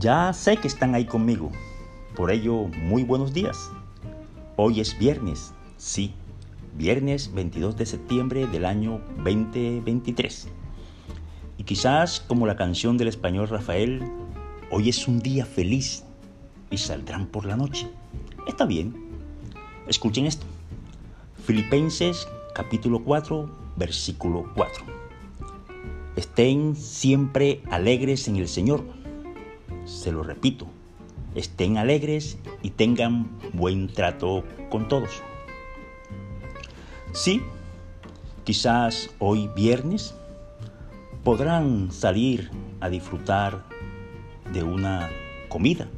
Ya sé que están ahí conmigo, por ello muy buenos días. Hoy es viernes, sí, viernes 22 de septiembre del año 2023. Y quizás como la canción del español Rafael, hoy es un día feliz y saldrán por la noche. Está bien. Escuchen esto. Filipenses capítulo 4, versículo 4. Estén siempre alegres en el Señor. Se lo repito, estén alegres y tengan buen trato con todos. Sí, quizás hoy viernes podrán salir a disfrutar de una comida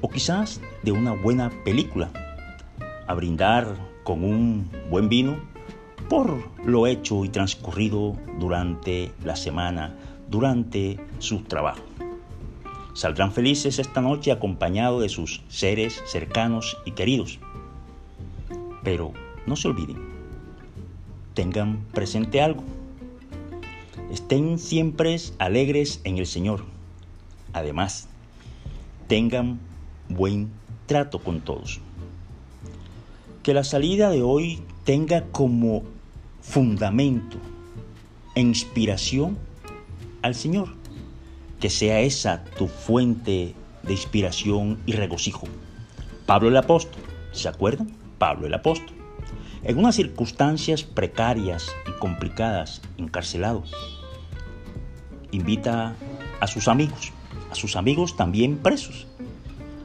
o quizás de una buena película, a brindar con un buen vino por lo hecho y transcurrido durante la semana, durante su trabajo. Saldrán felices esta noche acompañados de sus seres cercanos y queridos. Pero no se olviden, tengan presente algo. Estén siempre alegres en el Señor. Además, tengan buen trato con todos. Que la salida de hoy tenga como fundamento e inspiración al Señor. Que sea esa tu fuente de inspiración y regocijo. Pablo el apóstol, ¿se acuerdan? Pablo el apóstol. En unas circunstancias precarias y complicadas, encarcelado, invita a sus amigos, a sus amigos también presos,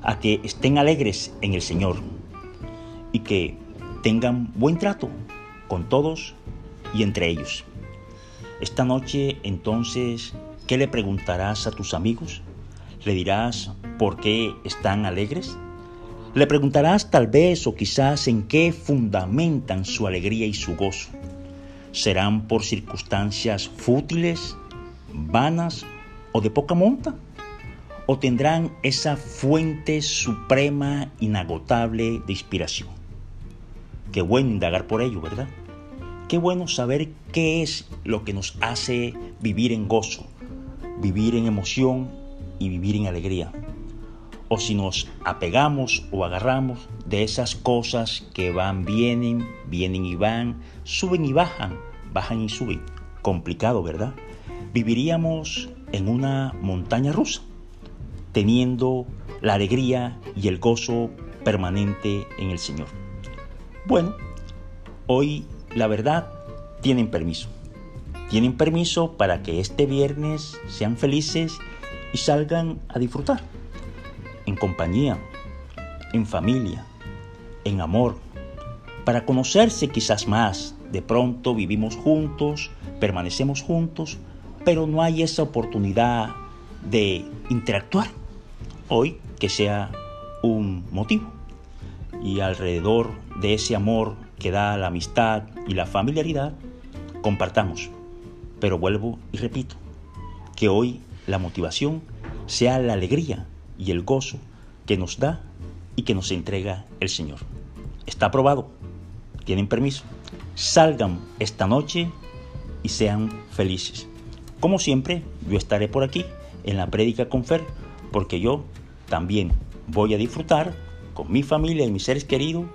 a que estén alegres en el Señor y que tengan buen trato con todos y entre ellos. Esta noche entonces, ¿qué le preguntarás a tus amigos? ¿Le dirás por qué están alegres? Le preguntarás tal vez o quizás en qué fundamentan su alegría y su gozo. ¿Serán por circunstancias fútiles, vanas o de poca monta? ¿O tendrán esa fuente suprema, inagotable de inspiración? Qué bueno indagar por ello, ¿verdad? Qué bueno saber qué es lo que nos hace vivir en gozo, vivir en emoción y vivir en alegría. O si nos apegamos o agarramos de esas cosas que van, vienen, vienen y van, suben y bajan, bajan y suben. Complicado, ¿verdad? Viviríamos en una montaña rusa, teniendo la alegría y el gozo permanente en el Señor. Bueno, hoy la verdad tienen permiso. Tienen permiso para que este viernes sean felices y salgan a disfrutar. En compañía, en familia, en amor, para conocerse quizás más. De pronto vivimos juntos, permanecemos juntos, pero no hay esa oportunidad de interactuar. Hoy que sea un motivo y alrededor de ese amor que da la amistad y la familiaridad, compartamos. Pero vuelvo y repito, que hoy la motivación sea la alegría y el gozo que nos da y que nos entrega el Señor. Está aprobado. Tienen permiso. Salgan esta noche y sean felices. Como siempre, yo estaré por aquí en la prédica con Fer, porque yo también voy a disfrutar con mi familia y mis seres queridos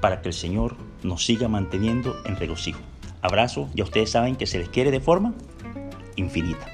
para que el Señor nos siga manteniendo en regocijo. Abrazo, ya ustedes saben que se les quiere de forma infinita.